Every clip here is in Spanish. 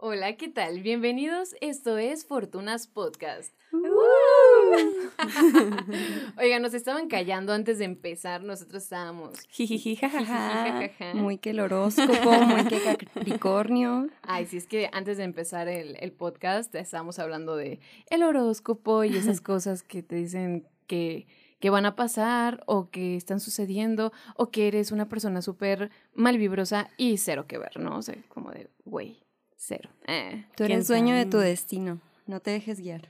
Hola, ¿qué tal? Bienvenidos. Esto es Fortunas Podcast. Oiga, nos estaban callando antes de empezar. Nosotros estábamos. Jijiji, jajaja. jijijajaja. Muy que el horóscopo, muy que Capricornio. Ay, sí, es que antes de empezar el, el podcast estábamos hablando de el horóscopo y esas cosas que te dicen que, que van a pasar o que están sucediendo o que eres una persona súper malvibrosa y cero que ver, ¿no? O sea, como de, güey, cero. Eh. Tú ¿Quién eres dueño de tu destino. No te dejes guiar.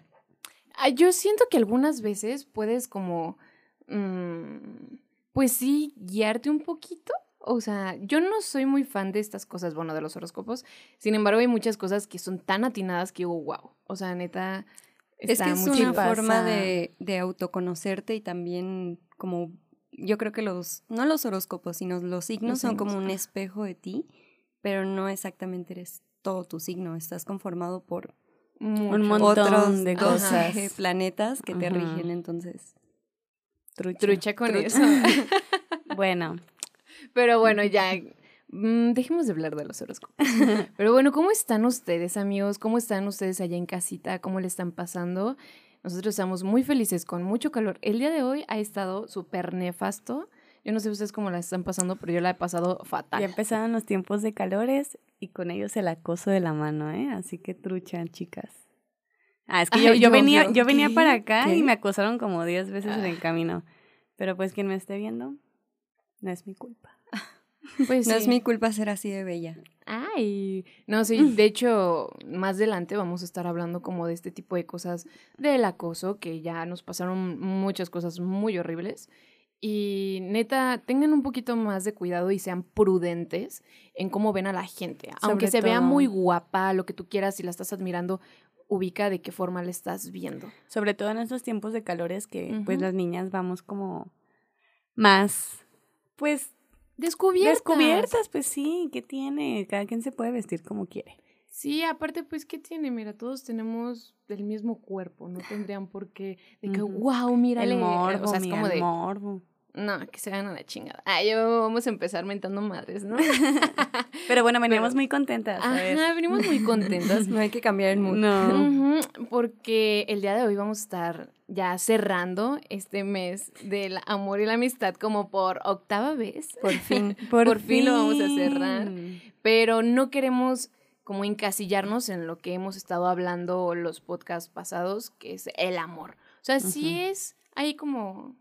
Ah, Yo siento que algunas veces puedes como, mm, pues sí, guiarte un poquito. O sea, yo no soy muy fan de estas cosas, bueno, de los horóscopos. Sin embargo, hay muchas cosas que son tan atinadas que digo, wow. O sea, neta, Es está que es muy una pasa. forma de, de autoconocerte y también como yo creo que los, no los horóscopos, sino los signos Los son como un espejo de ti, pero no exactamente eres todo tu signo, estás conformado por Mucho. Un montón otros de ajá, cosas. planetas que te rigen, entonces. Trucha. Trucha con Trucha. eso. Bueno, Pero bueno, ya. mm, dejemos de hablar de los horóscopos. Pero bueno, ¿cómo están ustedes, amigos? ¿Cómo están ustedes allá en casita? ¿Cómo le están pasando? Nosotros estamos muy felices, con mucho calor. El día de hoy ha estado súper nefasto. Yo no sé ustedes cómo la están pasando, pero yo la he pasado fatal. ya empezaron los tiempos de calores y con ellos el acoso de la mano, ¿eh? Así que trucha, chicas. Ah, es que yo, Ay, yo venía, yo- yo venía ¿qué? para acá ¿Qué? y me acosaron como 10 veces en Ah. el camino. Pero pues quien me esté viendo, no es mi culpa. Pues No es sí. mi culpa ser así de bella. Ay, no, sí, de hecho, más adelante vamos a estar hablando como de este tipo de cosas del acoso, que ya nos pasaron muchas cosas muy horribles. Y neta, tengan un poquito más de cuidado y sean prudentes en cómo ven a la gente. Aunque se vea muy guapa, lo que tú quieras, si la estás admirando, ubica de qué forma la estás viendo. Sobre todo en estos tiempos de calores que pues las niñas vamos como más, pues Descubiertas. descubiertas, pues sí, ¿qué tiene? Cada quien se puede vestir como quiere. Sí, aparte, pues, ¿qué tiene? Mira, todos tenemos el mismo cuerpo, no tendrían por qué, de que, wow, mírale. el morbo, o sea, es como el de, morbo. No, que se vayan a la chingada. Ah, yo vamos a empezar mentando madres, ¿no? Pero bueno, veníamos Pero- muy contentas, ¿sabes? Ajá, venimos muy contentas. No hay que cambiar el mood. No. Porque el día de hoy vamos a estar ya cerrando este mes del amor y la amistad como por octava vez. Por fin. Por fin lo vamos a cerrar. Pero no queremos como encasillarnos en lo que hemos estado hablando los podcasts pasados, que es el amor. O sea, sí es ahí como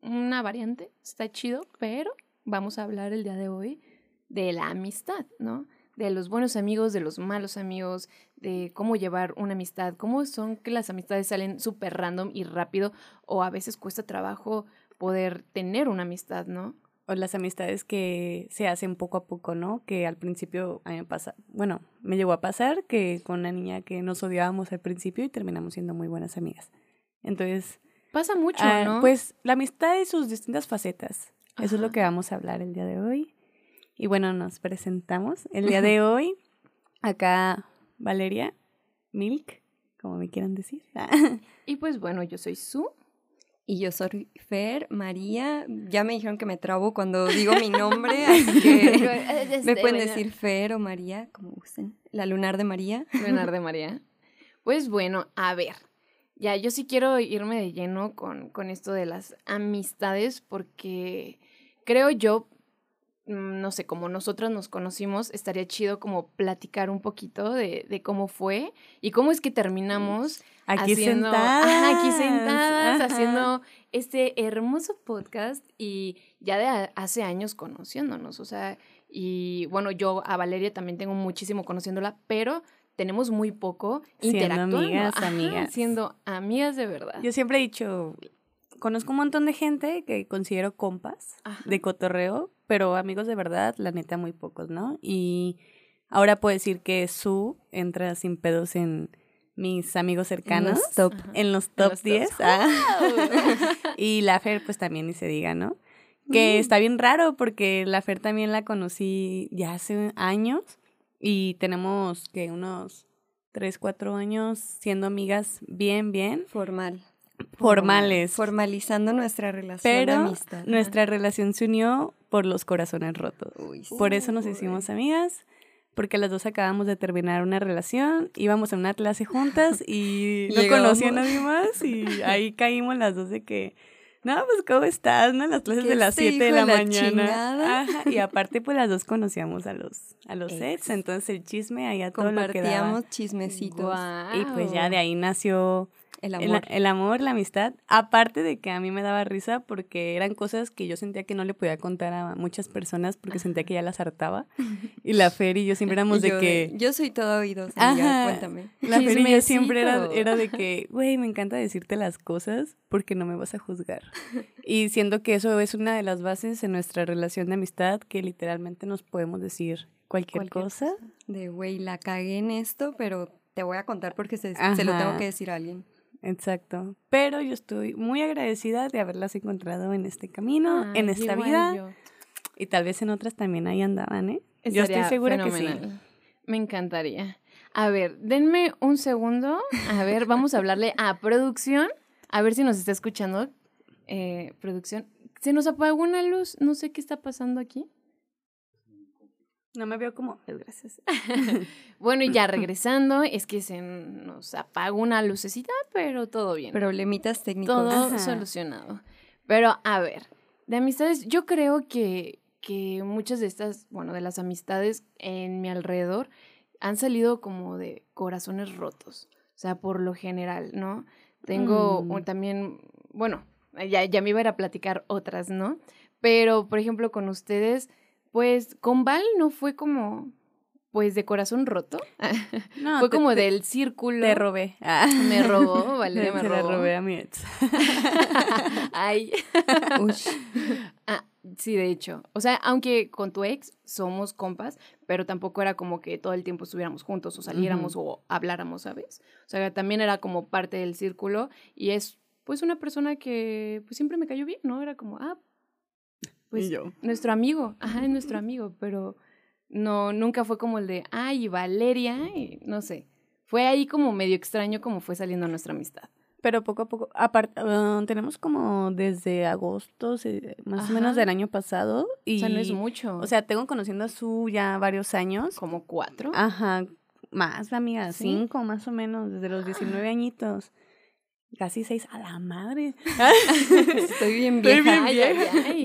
una variante, está chido, pero vamos a hablar el día de hoy de la amistad, ¿no? De los buenos amigos, de los malos amigos, de cómo llevar una amistad, cómo son que las amistades salen súper random y rápido o a veces cuesta trabajo poder tener una amistad, ¿no? O las amistades que se hacen poco a poco, ¿no? Que al principio a mí me pasa, bueno, me llegó a pasar que con una niña que nos odiábamos al principio y terminamos siendo muy buenas amigas. Entonces, Pasa mucho, ah, ¿no? pues la amistad y sus distintas facetas. Eso es lo que vamos a hablar el día de hoy. Y bueno, nos presentamos. El día de hoy, acá Valeria, Milk, como me quieran decir. Y pues bueno, yo soy Su. Y yo soy Fer, María. Ya me dijeron que me trabo cuando digo mi nombre, así que me pueden decir Fer o María, como gusten. La lunar de María. Leonardo de María. Pues bueno, a ver. Ya, yo sí quiero irme de lleno con, con esto de las amistades porque creo yo, mm, no sé, como nosotras nos conocimos, estaría chido como platicar un poquito de, de cómo fue y cómo es que terminamos Aquí haciendo, sentadas. Ajá, aquí sentadas, Ajá. haciendo este hermoso podcast y ya de hace años conociéndonos, o sea, y bueno, yo a Valeria también tengo muchísimo conociéndola, pero tenemos muy poco Siendo interactuando. amigas, Ajá, amigas. Siendo amigas de verdad. Yo siempre he dicho, conozco un montón de gente que considero compas Ajá. de cotorreo, pero amigos de verdad, la neta, muy pocos, ¿no? Y ahora puedo decir que Su entra sin pedos en mis amigos cercanos. los top. En los En top los 10. tops. ah. y la Fer, pues también ni se diga, ¿no? Que Mm. está bien raro porque la Fer también la conocí ya hace años y tenemos que unos 3, 4 años siendo amigas bien, bien Formal. formales. Formalizando nuestra relación de pero amistad. nuestra relación se unió por los corazones rotos. Uy, sí. Por eso nos hicimos amigas. Porque las dos acabamos de terminar una relación, íbamos a una clase juntas y no conocía a nadie más y ahí caímos las dos de que no, pues ¿cómo estás? ¿No? Las clases de las 7 de la, mañana. Ajá, y aparte pues las dos conocíamos a los a los ex, entonces el chisme ahí a todo lo que Compartíamos chismecitos. Y pues ya de ahí nació el amor. El, amor, la amistad. Aparte de que a mí me daba risa porque eran cosas que yo sentía que no le podía contar a muchas personas porque sentía que ya las hartaba. Y la Fer y yo siempre éramos de que... yo soy todo oídos, cuéntame. La Fer y yo siempre era, era de que, güey, me encanta decirte las cosas porque no me vas a juzgar. Y siendo que eso es una de las bases en nuestra relación de amistad que literalmente nos podemos decir cualquier, cosa. De, güey, la cagué en esto, pero te voy a contar porque se, se, lo tengo que decir a alguien. Exacto. Pero yo estoy muy agradecida de haberlas encontrado en este camino, en esta vida. Y tal vez en otras también ahí andaban, ¿eh? yo estoy segura que sí. Me encantaría. A ver, denme un segundo. A ver, vamos a hablarle a producción. A ver si nos está escuchando. Eh, producción. Se nos apagó una luz. No sé qué está pasando aquí. No me veo como, gracias. bueno, y ya regresando, es que se nos apagó una lucecita, pero todo bien. Problemitas técnicos. Todo solucionado. Pero a ver, de amistades, yo creo que, que muchas de estas, bueno, de las amistades en mi alrededor han salido como de corazones rotos. O sea, por lo general, ¿no? Tengo mm. también, bueno, ya, ya me iba a ir a platicar otras, ¿no? Pero, por ejemplo, con ustedes pues con Val no fue como, pues de corazón roto. No, fue como del círculo. Te robé. Ah. Me robó, Valeria me robó. robé a mi ex. Ay. ah, sí, de hecho. O sea, aunque con tu ex somos compas, pero tampoco era como que todo el tiempo estuviéramos juntos o saliéramos o habláramos, ¿sabes? O sea, también era como parte del círculo y es pues una persona que pues siempre me cayó bien, ¿no? Era como, ah, pues nuestro amigo, ajá, es nuestro amigo, pero no, nunca fue como el de, ay, Valeria, no sé. Fue ahí como medio extraño como fue saliendo nuestra amistad. Pero poco a poco, aparte, ah, tenemos como desde agosto, más o menos del año pasado. Y, o sea, no es mucho. O sea, tengo conociendo a Su ya varios años. ¿Como cuatro? Ajá, más, amiga, cinco más o menos, desde los 19 añitos. Casi seis a la madre. Estoy bien vieja.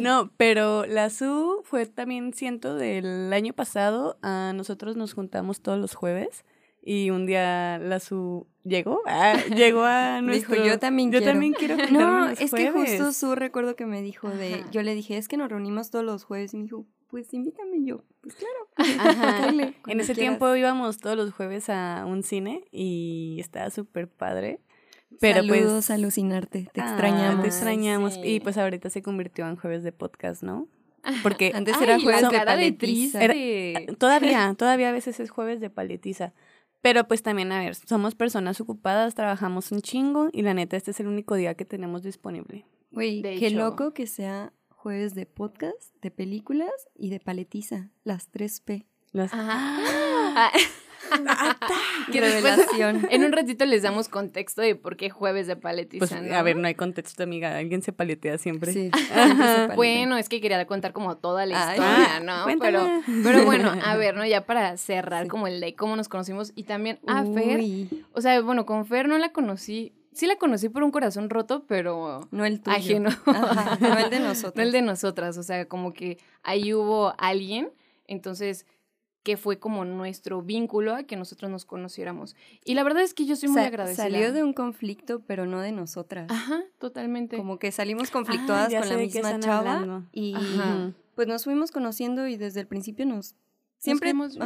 No, pero la SU fue también, siento, del año pasado. A nosotros nos juntamos todos los jueves. Y un día la SU llegó, ah, llegó a nuestro... Dijo, yo también yo quiero. también quiero No, es que justo Su recuerdo que me dijo de... Yo le dije, es que nos reunimos todos los jueves. Y me dijo, pues invítame yo. Pues claro. Ajá. en ese tiempo íbamos todos los jueves a un cine y estaba súper padre. Pero pues Saludos a alucinarte, te extrañamos. Te extrañamos. Y pues ahorita se convirtió en jueves de podcast, ¿no? Porque antes era jueves de paletiza. todavía, todavía a veces es jueves de paletiza. Pero pues también, a ver, somos personas ocupadas, trabajamos un chingo y la neta, este es el único día que tenemos disponible. Güey, qué loco que sea jueves de podcast, de películas y de paletiza, las tres P. Las... Ajá. ¡Qué revelación! en un ratito les damos contexto de por qué jueves de paletiza, pues, A ver, no hay contexto, amiga. Alguien se paletea siempre. Sí. bueno, es que quería contar como toda la historia, ¿no? Pero, pero bueno, a ver, ¿no? Ya para cerrar como el de cómo nos conocimos y también a Fer. O sea, bueno, con Fer no la conocí sí la conocí por un corazón roto, pero no el tuyo. ajeno. no el de nosotros. No el de nosotras, o sea, como que ahí hubo alguien, entonces que fue como nuestro vínculo a que nosotros nos conociéramos. Y la verdad es que yo soy muy agradecida. Salió de un conflicto, pero no de nosotras. Ajá, totalmente. Como que salimos conflictuadas ah, con la misma chava y pues nos fuimos conociendo y desde el principio nos Siempre, hemos,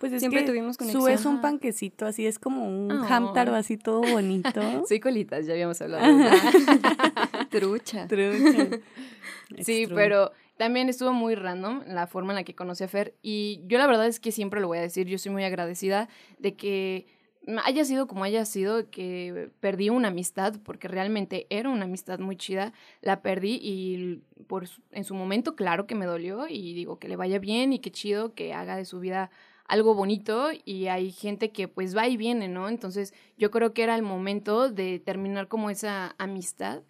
pues siempre tuvimos conexión. Su es un panquecito, así es como un oh. así todo bonito. Soy colitas, ya habíamos hablado. Trucha. Trucha. sí, pero también estuvo muy random la forma en la que conocí a Fer y yo la verdad es que siempre lo voy a decir, yo soy muy agradecida de que haya sido como haya sido, que perdí una amistad, porque realmente era una amistad muy chida, la perdí y por, en su momento claro que me dolió y digo que le vaya bien y que chido que haga de su vida algo bonito y hay gente que pues va y viene, ¿no? Entonces yo creo que era el momento de terminar como esa amistad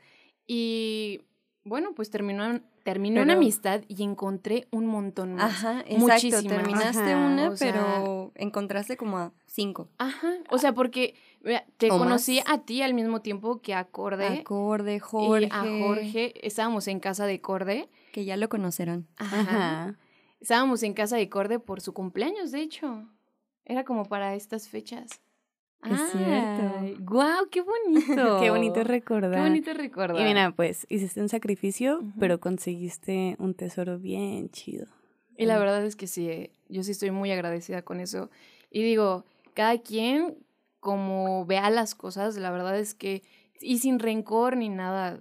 y bueno, pues terminó terminé una amistad y encontré un montón más. Ajá, exacto. Terminaste una, pero encontraste como a cinco. Ajá. O sea, porque te conocí a ti al mismo tiempo que a Corde. A Corde, Jorge. Y a Jorge. Estábamos en casa de Corde. Que ya lo conocerán. Ajá. Estábamos en casa de Corde por su cumpleaños, de hecho. Era como para estas fechas. Es cierto. ¡Guau! ¡Qué bonito! qué bonito recordar. Qué bonito recordar. Y mira, pues hiciste un sacrificio, pero conseguiste un tesoro bien chido. Y la verdad es que sí, yo sí estoy muy agradecida con eso. Y digo, cada quien como vea las cosas, la verdad es que, y sin rencor ni nada,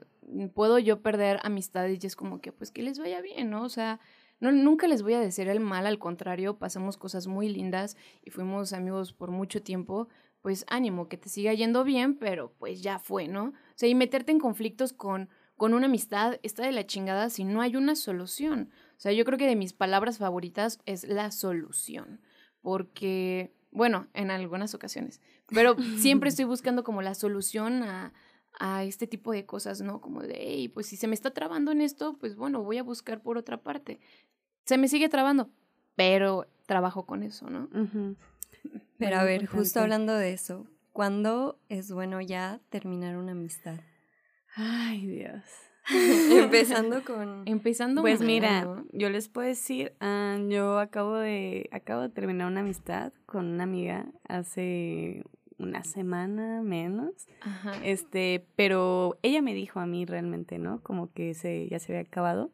puedo yo perder amistades y es como que, pues que les vaya bien, ¿no? O sea, no, nunca les voy a decir el mal, al contrario, pasamos cosas muy lindas y fuimos amigos por mucho tiempo, pues ánimo, que te siga yendo bien, pero pues ya fue, ¿no? O sea, y meterte en conflictos con, con una amistad está de la chingada si no hay una solución. O sea, yo creo que de mis palabras favoritas es la solución, porque, bueno, en algunas ocasiones, pero siempre estoy buscando como la solución a, a este tipo de cosas, ¿no? Como de, hey, pues si se me está trabando en esto, pues bueno, voy a buscar por otra parte. Se me sigue trabando, pero trabajo con eso, ¿no? Pero a ver, justo hablando de eso, ¿cuándo es bueno ya terminar una amistad? Ay, Dios. Empezando con... Empezando Pues mira, yo les puedo decir, ah, yo acabo de, acabo de terminar una amistad con una amiga hace una semana menos. Este, pero ella me dijo a mí realmente, ¿no? Como que se, ya se había acabado.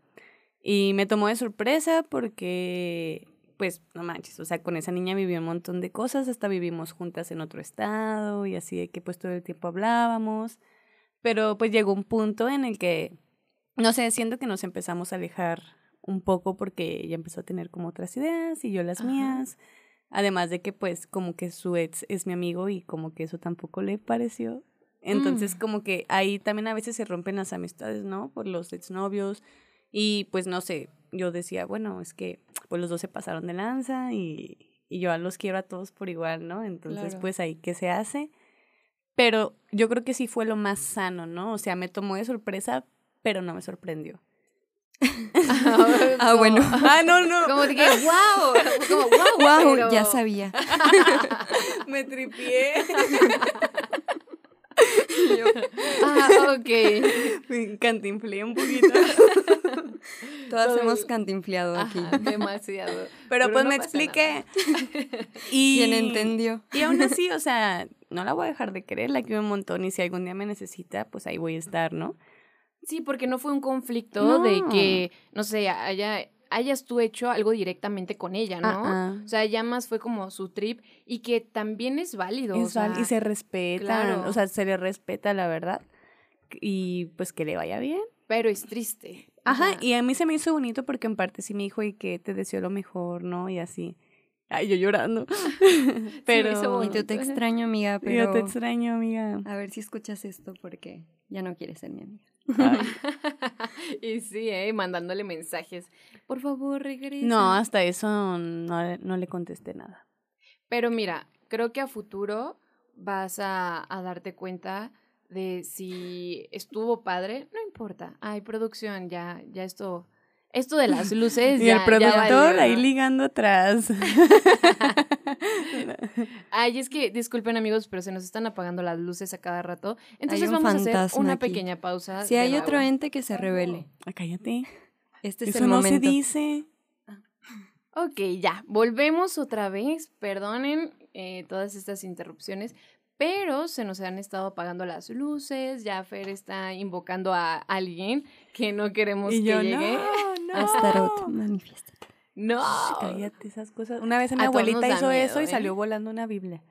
Y me tomó de sorpresa porque pues no manches, o sea, con esa niña viví un montón de cosas, hasta vivimos juntas en otro estado y así de que pues todo el tiempo hablábamos, pero pues llegó un punto en el que, no sé, siento que nos empezamos a alejar un poco porque ella empezó a tener como otras ideas y yo las mías, además de que pues como que su ex es mi amigo y como que eso tampoco le pareció. Entonces mm. como que ahí también a veces se rompen las amistades, ¿no? Por los exnovios y pues no sé, yo decía, bueno, es que pues los dos se pasaron de lanza y, y yo a los quiero a todos por igual, ¿no? Entonces, pues ahí, ¿qué se hace? Pero yo creo que sí fue lo más sano, ¿no? O sea, me tomó de sorpresa, pero no me sorprendió. ah, bueno. Ah, no, no. Como que, wow. Como, wow, wow ya sabía. me tripié. ah, ok. Cantinflé un poquito. Todas hemos cantinfleado aquí. demasiado. Pero, pues me expliqué. y, ¿Quién entendió? Y aún así, o sea, no la voy a dejar de querer, la quiero un montón y si algún día me necesita, pues ahí voy a estar, ¿no? Sí, porque no fue un conflicto de que, no sé, haya hayas tú hecho algo directamente con ella, ¿no? Ah, o sea, ya más fue como su trip y que también es válido. Es y se respeta, o sea, se le respeta la verdad y pues que le vaya bien. Pero es triste. Ajá, y a mí se me hizo bonito porque en parte sí me dijo y que te deseó lo mejor, ¿no? Y así. Ay, yo llorando. pero. y tú te extraño, amiga, pero. Yo te extraño, amiga. A ver si escuchas esto porque ya no quieres ser mi amiga. y sí, ¿eh? mandándole mensajes. Por favor, regresa. No, hasta eso no, no le contesté nada. Pero mira, creo que a futuro vas a, a darte cuenta de si estuvo padre, no importa. Hay producción, ya, ya esto, esto de las luces. y el productor ahí ligando atrás. Ay, es que, disculpen amigos, pero se nos están apagando las luces a cada rato. Entonces vamos a hacer una pequeña pausa. Si hay otro ente que se revele. Ah, cállate. Este es Eso el no se dice. Ok, ya, volvemos otra vez. Perdonen eh, todas estas interrupciones, pero se nos han estado apagando las luces, ya Fer está invocando a alguien que no queremos que llegue. No, no. Manifiesta. No. cállate esas cosas. Una vez mi abuelita hizo eso y ¿eh? salió volando una Biblia.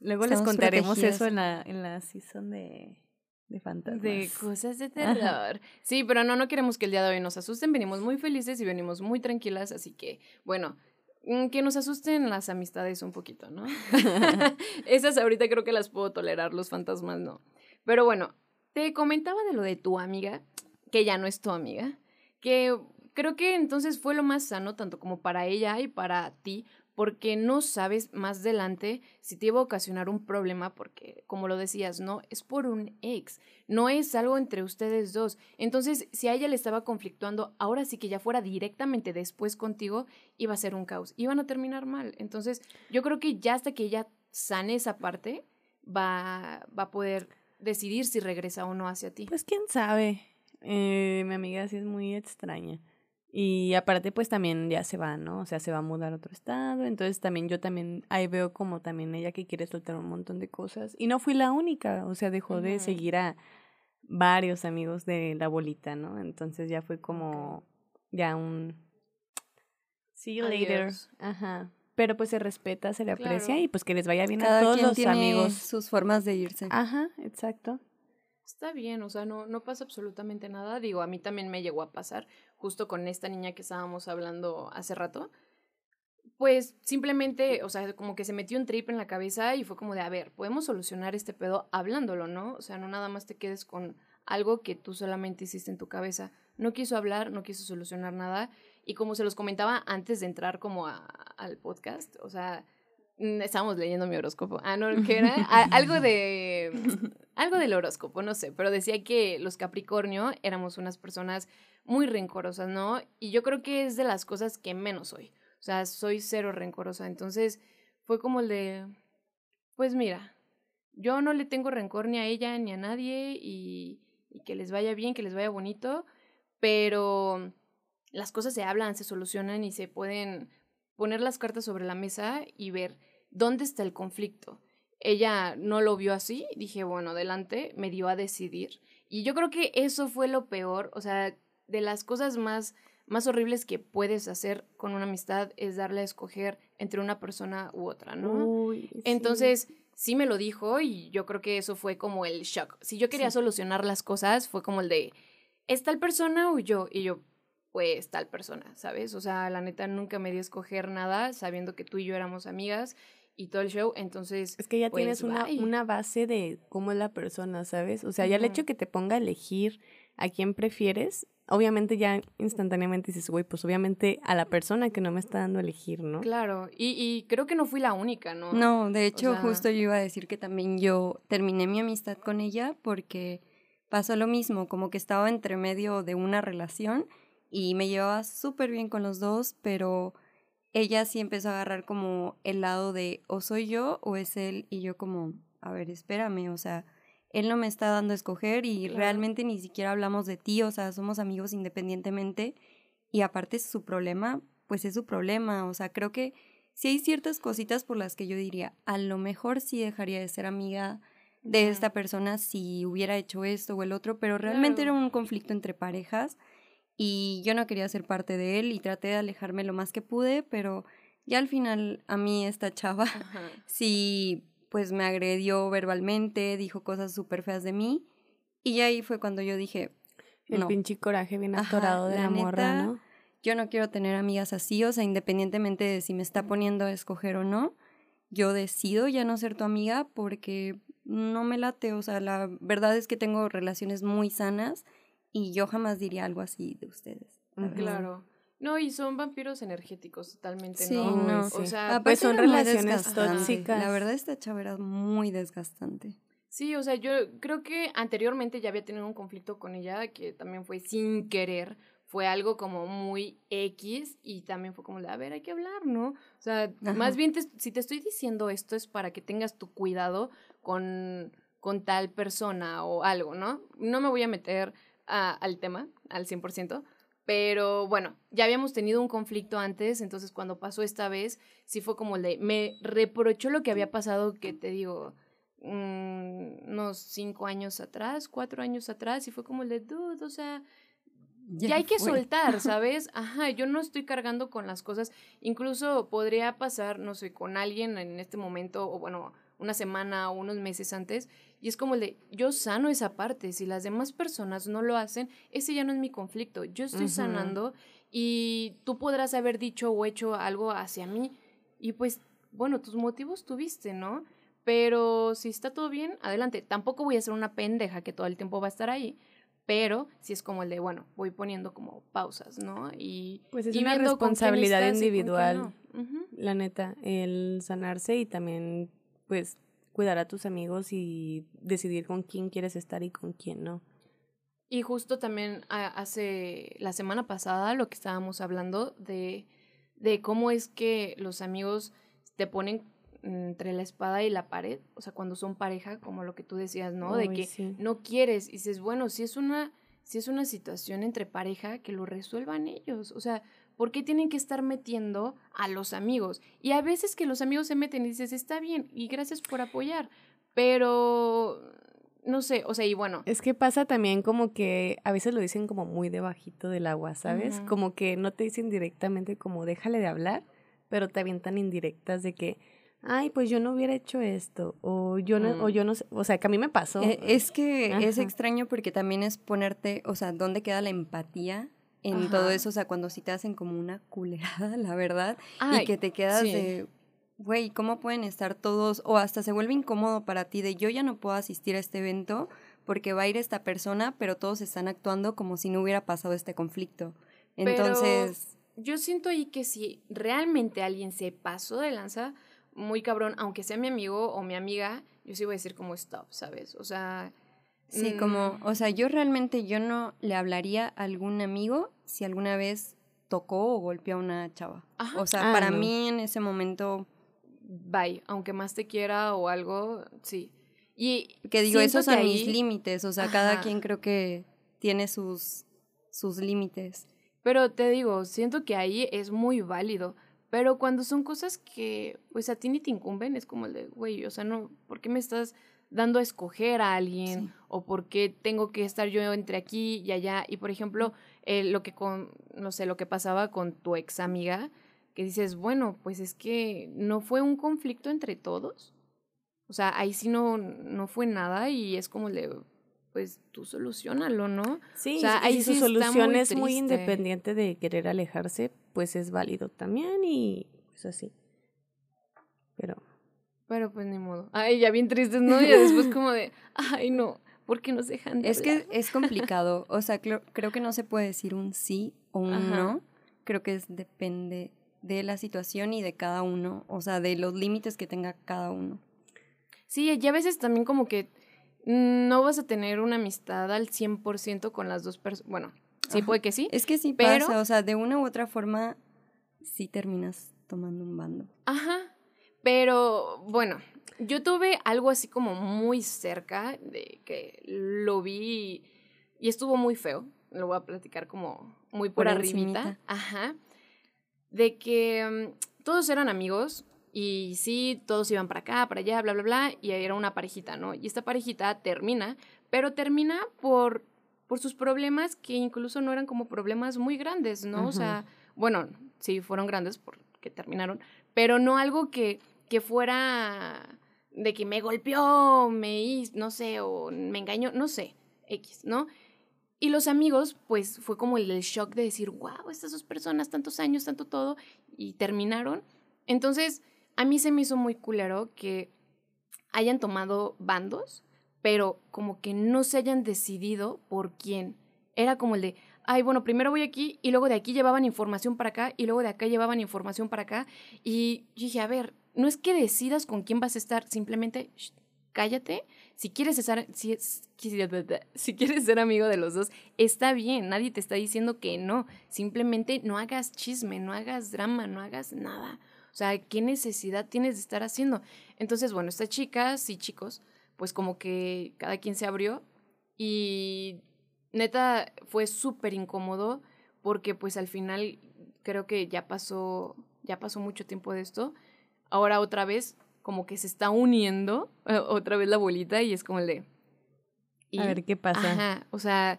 Luego les contaremos eso en la, en la season de, de fantasmas. De cosas de terror. Sí, pero no, no queremos que el día de hoy nos asusten. Venimos muy felices y venimos muy tranquilas, así que, bueno, Mm, que nos asusten las amistades un poquito, ¿no? Esas ahorita creo que las puedo tolerar, los fantasmas no. Pero bueno, te comentaba de lo de tu amiga, que ya no es tu amiga, que creo que entonces fue lo más sano, tanto como para ella y para ti, porque no sabes más adelante si te iba a ocasionar un problema, porque como lo decías, no, es por un ex, no es algo entre ustedes dos. Entonces, si a ella le estaba conflictuando, ahora sí que ya fuera directamente después contigo, iba a ser un caos, iban a terminar mal. Entonces, yo creo que ya hasta que ella sane esa parte, va, va a poder decidir si regresa o no hacia ti. Pues quién sabe. Eh, mi amiga sí es muy extraña. Y aparte, pues también ya se va, ¿no? O sea, se va a mudar a otro estado. Entonces también yo también ahí veo como también ella que quiere soltar un montón de cosas. Y no fui la única, o sea, dejó de seguir a varios amigos de la bolita, ¿no? Entonces ya fue como ya un see you later. Ajá. Pero pues se respeta, se le aprecia y pues que les vaya bien a todos los amigos. Sus formas de irse. Ajá, exacto. Está bien, o sea, no, no pasa absolutamente nada. Digo, a mí también me llegó a pasar, justo con esta niña que estábamos hablando hace rato. Pues simplemente, o sea, como que se metió un trip en la cabeza y fue como de, a ver, podemos solucionar este pedo hablándolo, ¿no? O sea, no nada más te quedes con algo que tú solamente hiciste en tu cabeza. No quiso hablar, no quiso solucionar nada. Y como se los comentaba antes de entrar como al podcast, o sea, estábamos leyendo mi horóscopo. Ah, no, ¿qué era? algo de. Algo del horóscopo, no sé, pero decía que los Capricornio éramos unas personas muy rencorosas, ¿no? Y yo creo que es de las cosas que menos soy. O sea, soy cero rencorosa. Entonces, fue como el de. Pues mira, yo no le tengo rencor ni a ella ni a nadie y, y que les vaya bien, que les vaya bonito, pero las cosas se hablan, se solucionan y se pueden poner las cartas sobre la mesa y ver ¿dónde está el conflicto? Ella no lo vio así, dije, bueno, adelante, me dio a decidir. Y yo creo que eso fue lo peor, o sea, de las cosas más, más horribles que puedes hacer con una amistad es darle a escoger entre una persona u otra, ¿no? Entonces, sí me lo dijo y yo creo que eso fue como el shock. Si yo quería solucionar las cosas, fue como el de, ¿es tal persona o yo? Y yo, pues tal persona, ¿sabes? O sea, la neta nunca me dio a escoger nada sabiendo que tú y yo éramos amigas y todo el show, entonces... Es que ya tienes pues, una, una, base de cómo es la persona, ¿sabes? O sea, ya el hecho que te ponga a elegir a quién prefieres, obviamente ya instantáneamente dices, güey, pues obviamente a la persona que no me está dando a elegir, ¿no? Claro, y, y creo que no fui la única, ¿no? No, de hecho, justo yo iba a decir que también yo terminé mi amistad con ella porque pasó lo mismo, como que estaba entre medio de una relación y me llevaba súper bien con los dos, pero ella sí empezó a agarrar como el lado de o soy yo o es él y yo como, a ver, espérame, o sea, él no me está dando a escoger y realmente ni siquiera hablamos de ti, o sea, somos amigos independientemente y aparte es su problema, pues es su problema, o sea, creo que sí hay ciertas cositas por las que yo diría, a lo mejor sí dejaría de ser amiga de esta persona si hubiera hecho esto o el otro, pero realmente era un conflicto entre parejas y yo no quería ser parte de él y traté de alejarme lo más que pude, pero ya al final a mí esta chava sí pues me agredió verbalmente, dijo cosas súper feas de mí y ahí fue cuando yo dije, el pinche coraje bien atorado de la, morra, ¿no? Yo no quiero tener amigas así, o sea, independientemente de si me está poniendo a escoger o no, yo decido ya no ser tu amiga porque no me late, o sea, la verdad es que tengo relaciones muy sanas y yo jamás diría algo así de ustedes. Claro. No, y son vampiros energéticos totalmente, sí, ¿no? O sea, pues son relaciones tóxicas. La verdad, esta chava era muy desgastante. Sí, o sea, yo creo que anteriormente ya había tenido un conflicto con ella que también fue sin querer, fue algo como muy X y también fue como de, a ver, hay que hablar, ¿no? O sea, más bien si te estoy diciendo esto es para que tengas tu cuidado con, con tal persona o algo, ¿no? No me voy a meter al tema al 100%, pero bueno, ya habíamos tenido un conflicto antes, entonces cuando pasó esta vez, sí fue como el de, me reprochó lo que había pasado, que te digo, mm, unos cinco años atrás, cuatro años atrás, y fue como el de, dude, o sea, ya, hay que soltar, ¿sabes? Ajá, yo no estoy cargando con las cosas. Incluso podría pasar, no sé, con alguien en este momento, o bueno, una semana o unos meses antes, y es como el de, yo sano esa parte, si las demás personas no lo hacen, ese ya no es mi conflicto, yo estoy sanando y tú podrás haber dicho o hecho algo hacia mí y pues, bueno, tus motivos tuviste, ¿no? Pero si está todo bien, adelante. Tampoco voy a ser una pendeja que todo el tiempo va a estar ahí, pero si es como el de, bueno, voy poniendo como pausas, ¿no? Y pues es una responsabilidad individual. la neta, el sanarse y también, pues, cuidar a tus amigos y decidir con quién quieres estar y con quién no. Y justo también hace la semana pasada lo que estábamos hablando de, de cómo es que los amigos te ponen entre la espada y la pared, o sea, cuando son pareja, como lo que tú decías, ¿no? de que no quieres y dices, bueno, si es una si es una situación entre pareja, que lo resuelvan ellos, o sea, ¿por qué tienen que estar metiendo a los amigos? Y a veces que los amigos se meten y dices, está bien, y gracias por apoyar, pero no sé, o sea, y bueno. Es que pasa también como que a veces lo dicen como muy debajito del agua, ¿sabes? Como que no te dicen directamente como déjale de hablar, pero te avientan indirectas de que ay, pues yo no hubiera hecho esto, o yo no, o mm. yo no sé, o sea, que a mí me pasó. E, es que es extraño porque también es ponerte, o sea, ¿dónde queda la empatía en todo eso? O sea, cuando sí te hacen como una culerada, la verdad, y que te quedas de, güey, ¿cómo pueden estar todos? O hasta se vuelve incómodo para ti de yo ya no puedo asistir a este evento porque va a ir esta persona, pero todos están actuando como si no hubiera pasado este conflicto. Entonces... yo siento ahí que si realmente alguien se pasó de lanza, muy cabrón, aunque sea mi amigo o mi amiga, yo sí voy a decir como stop, ¿sabes? O sea... Sí, como, mm. o sea, yo realmente yo no le hablaría a algún amigo si alguna vez tocó o golpeó a una chava. O sea, ah, para mí en ese momento... Bye, aunque más te quiera o algo, sí. Y que digo, esos son mis límites, o sea, cada quien creo que tiene sus, sus límites. Pero te digo, siento que ahí es muy válido. Pero cuando son cosas que, pues a ti ni te incumben, es como el de, güey, o sea, no, ¿por qué me estás dando a escoger a alguien? O por qué tengo que estar yo entre aquí y allá. Y por ejemplo, eh, lo que con, no sé, lo que pasaba con tu ex amiga, que dices, bueno, pues es que no fue un conflicto entre todos. O sea, ahí sí no, no fue nada y es como el de, pues tú solucionalo, ¿no? Sí, o sea, ahí su solución es muy independiente de querer alejarse, pues es válido también y pues así. Pero. Pero pues ni modo. Ay, ya bien tristes, ¿no? Y después como de, ay no, ¿por qué nos dejan de Es que es complicado, o sea, creo, creo que no se puede decir un sí o un no. Creo que es, depende de la situación y de cada uno, o sea, de los límites que tenga cada uno. Sí, y a veces también como que no vas a tener una amistad al 100% con las dos personas. Bueno, sí puede que sí. Es que sí pero... pasa, o sea, de una u otra forma sí terminas tomando un bando. Ajá, pero bueno, yo tuve algo así como muy cerca de que lo vi y estuvo muy feo. Lo voy a platicar como muy por, arribita. Ajá. De que mm, todos eran amigos, y sí, todos iban para acá, para allá, bla, bla, bla, y era una parejita, ¿no? Y esta parejita termina, pero termina por, por sus problemas que incluso no eran como problemas muy grandes, ¿no? O sea, bueno, sí, fueron grandes porque terminaron, pero no algo que, que fuera de que me golpeó, me hizo, no sé, o me engañó, no sé, X, ¿no? Y los amigos, pues fue como el, shock de decir, wow, estas dos personas, tantos años, tanto todo, y terminaron. Entonces, a mí se me hizo muy culero que hayan tomado bandos, pero como que no se hayan decidido por quién. Era como el de, ay, bueno, primero voy aquí y luego de aquí llevaban información para acá y luego de acá llevaban información para acá. Y dije, a ver, no es que decidas con quién vas a estar, simplemente cállate. Si quieres, estar, si, si quieres ser amigo de los dos, está bien, nadie te está diciendo que no. Simplemente no hagas chisme, no hagas drama, no hagas nada. O sea, ¿qué necesidad tienes de estar haciendo? Entonces, bueno, estas chicas y chicos, pues como que cada quien se abrió y neta fue súper incómodo porque pues al final creo que ya pasó, ya pasó mucho tiempo de esto. Ahora otra vez como que se está uniendo eh, otra vez la bolita y es como el de... a ver qué pasa. Ajá, o sea,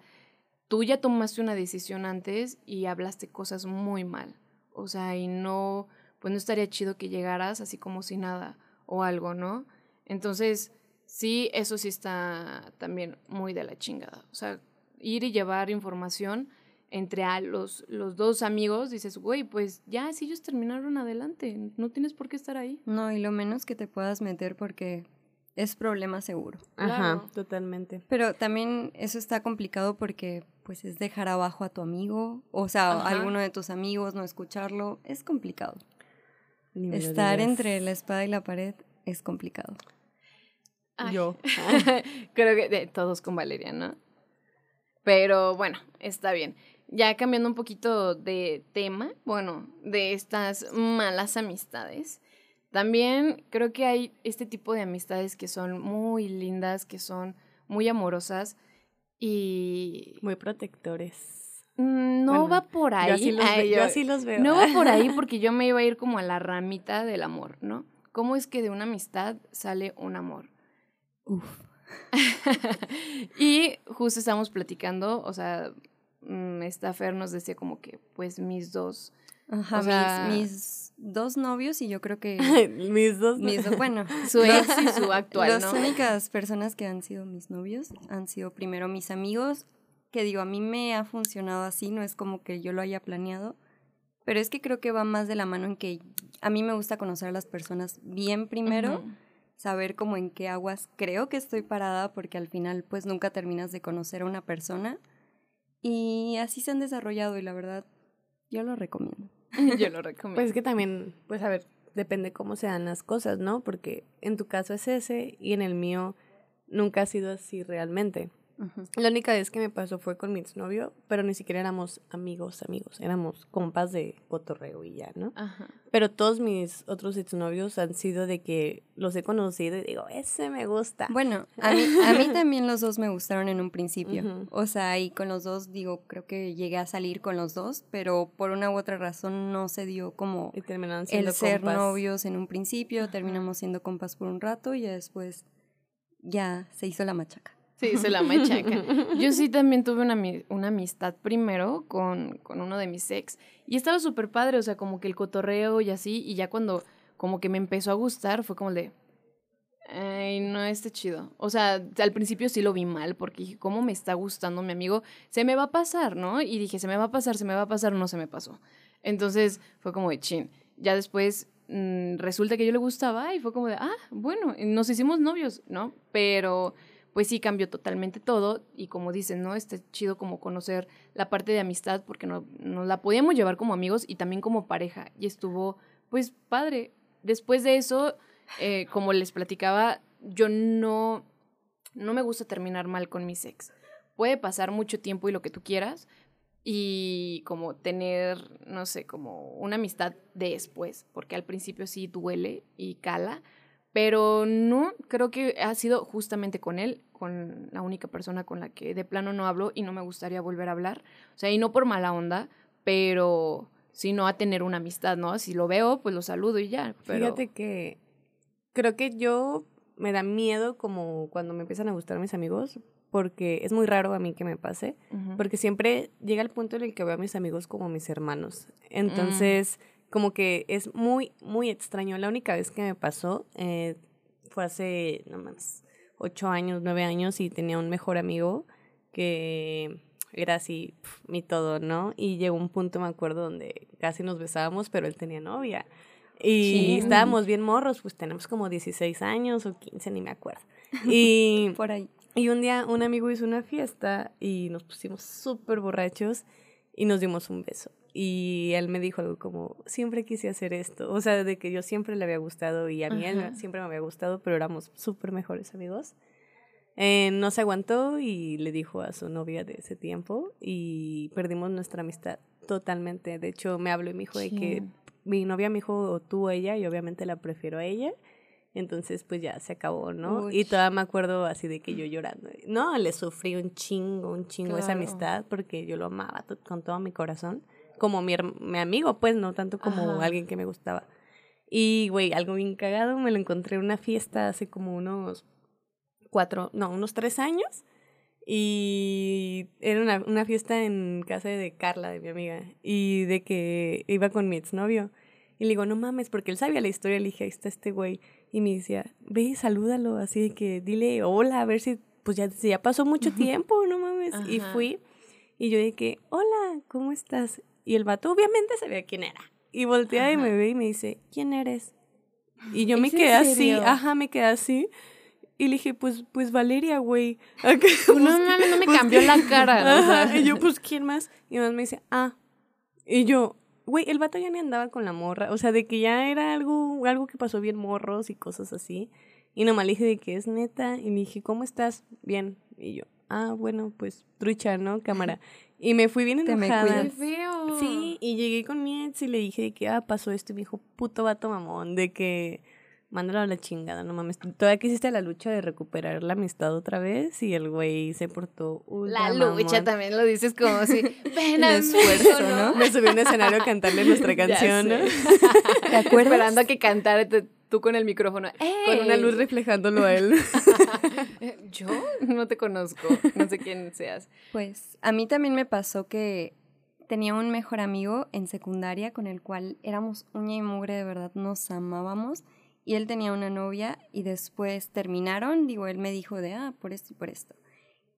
tú ya tomaste una decisión antes y hablaste cosas muy mal. O sea, y no pues no estaría chido que llegaras así como si nada o algo, ¿no? Entonces, sí, eso sí está también muy de la chingada. O sea, ir y llevar información entre a los, los dos amigos, dices, güey, pues ya, si ellos terminaron adelante, no tienes por qué estar ahí. No, y lo menos que te puedas meter porque es problema seguro. Ajá, totalmente. Pero también eso está complicado porque pues es dejar abajo a tu amigo, o sea, a alguno de tus amigos, no escucharlo, es complicado. Estar digas. entre la espada y la pared es complicado. Ay. Yo. Creo que de todos con Valeria, ¿no? Pero bueno, está bien. Ya cambiando un poquito de tema, bueno, de estas malas amistades. También creo que hay este tipo de amistades que son muy lindas, que son muy amorosas y Muy protectores. mm, no Bueno, va por ahí. Yo así los, Ay, ve- yo yo- así los veo. no va por ahí porque yo me iba a ir como a la ramita del amor, ¿no? ¿Cómo es que de una amistad sale un amor? Uf. y justo estábamos platicando, o sea, esta Fer nos decía como que, pues mis dos, Ajá, O sea- mis, mis dos novios y yo creo que Mis dos. mis dos, bueno, su ex y su actual, las ¿no? únicas personas que han sido mis novios han sido primero mis amigos, que digo, a mí me ha funcionado así, no es como que yo lo haya planeado, pero es que creo que va más de la mano en que a mí me gusta conocer a las personas bien primero, saber como en qué aguas creo que estoy parada, porque al final pues nunca terminas de conocer a una persona y así se han desarrollado y la verdad yo lo recomiendo. Yo lo recomiendo. Pues es que también, pues a ver, depende cómo se dan las cosas, ¿no? Porque en tu caso es ese y en el mío nunca ha sido así realmente. La única vez que me pasó fue con mi exnovio, pero ni siquiera éramos amigos, amigos, éramos compas de cotorreo y ya, ¿no? Ajá. Pero todos mis otros exnovios han sido de que los he conocido y digo, ese me gusta. Bueno, a mí, a mí también los dos me gustaron en un principio. O sea, y con los dos, digo, creo que llegué a salir con los dos, pero por una u otra razón no se dio como y terminaron siendo el ser compas. novios en un principio, terminamos siendo compas por un rato y ya después ya se hizo la machaca. Sí, se la machaca. Yo sí también tuve una, una amistad primero con, con uno de mis ex y estaba súper padre, o sea, como que el cotorreo y así, y ya cuando como que me empezó a gustar fue como el de, ay, no, este chido. O sea, al principio sí lo vi mal porque dije, ¿cómo me está gustando mi amigo? Se me va a pasar, ¿no? Y dije, se me va a pasar, se me va a pasar, no se me pasó. Entonces fue como de chin. Ya después mm, resulta que yo le gustaba y fue como de, ah, bueno, nos hicimos novios, ¿no? Pero pues sí cambió totalmente todo y como dicen, ¿no? Está chido como conocer la parte de amistad porque no, nos la podíamos llevar como amigos y también como pareja y estuvo pues padre. Después de eso, eh, como les platicaba, yo no, no me gusta terminar mal con mis ex. Puede pasar mucho tiempo y lo que tú quieras y como tener, no sé, como una amistad después, porque al principio sí duele y cala, pero no, creo que ha sido justamente con él, con la única persona con la que de plano no hablo y no me gustaría volver a hablar. O sea, y no por mala onda, pero sino a tener una amistad, ¿no? Si lo veo, pues lo saludo y ya. Pero... Fíjate que creo que yo me da miedo como cuando me empiezan a gustar mis amigos, porque es muy raro a mí que me pase, porque siempre llega el punto en el que veo a mis amigos como mis hermanos. Entonces, como que es muy, muy extraño. La única vez que me pasó eh, fue hace, no más, ocho años, nueve años y tenía un mejor amigo que era así, pf, mi todo, ¿no? Y llegó un punto, me acuerdo, donde casi nos besábamos, pero él tenía novia. Y Sí. estábamos bien morros, pues tenemos como 16 años o 15, ni me acuerdo. Y Por ahí. y un día un amigo hizo una fiesta y nos pusimos súper borrachos y nos dimos un beso. Y él me dijo algo como, siempre quise hacer esto. O sea, de que yo siempre le había gustado y a mí él siempre me había gustado, pero éramos súper mejores amigos. Eh, no se aguantó y le dijo a su novia de ese tiempo y perdimos nuestra amistad totalmente. De hecho, me habló y me dijo de que mi novia me dijo o tú o ella y obviamente la prefiero a ella. Entonces, pues ya se acabó, ¿no? Y Uy. todavía me acuerdo así de que yo llorando. No, le sufrí un chingo, un chingo esa Claro. amistad porque yo lo amaba con todo mi corazón. Como mi, mi amigo, pues, no tanto como Ajá. alguien que me gustaba. Y, güey, algo bien cagado, me lo encontré en una fiesta hace como unos cuatro, no, unos tres años. Y era una, una fiesta en casa de Carla, de mi amiga. Y de que iba con mi exnovio. Y le digo, no mames, porque él sabía la historia. Le dije, ahí está este güey. Y me decía, ve, salúdalo. Así de que dile hola, a ver si, pues ya, si ya pasó mucho tiempo, no mames. Y Ajá. fui. Y yo que, hola, ¿cómo estás? Y el vato obviamente sabía quién era. Y voltea y me ve y me dice, ¿quién eres? Y yo me ¿Es en quedé así, ajá, me quedé así. Y le dije, pues, pues Valeria, güey. No pues, mames, no me pues, cambió la cara. o sea. Ajá, Y yo, pues, ¿quién más? Y más me dice, ah. Y yo, güey, el vato ya ni andaba con la morra. O sea, de que ya era algo, algo que pasó bien morros y cosas así. Y nomás le dije de que es neta. Y me dije, ¿cómo estás? Bien. Y yo, ah, bueno, pues trucha, ¿no? Cámara. Y me fui bien Te me enojada. Feo. Sí, y llegué con mi ex y le dije de que, ah, pasó esto. Y me dijo, puto vato mamón, de que mándalo a la chingada, no mames. Todavía que hiciste la lucha de recuperar la amistad otra vez y el güey se portó La lucha mamón. también lo dices como si. Ven a esfuerzo, ¿no? Me subí a un escenario a cantarle nuestra canción, ¿no? ¿Te acuerdas? Esperando a que cantara te- tú con el micrófono. Con una luz reflejándolo a él. Eh, ¿Yo? No te conozco. No sé quién seas. Pues a mí también me pasó que tenía un mejor amigo en secundaria con el cual éramos uña y mugre, de verdad nos amábamos. Y él tenía una novia y después terminaron, digo, él me dijo de, ah, por esto y por esto.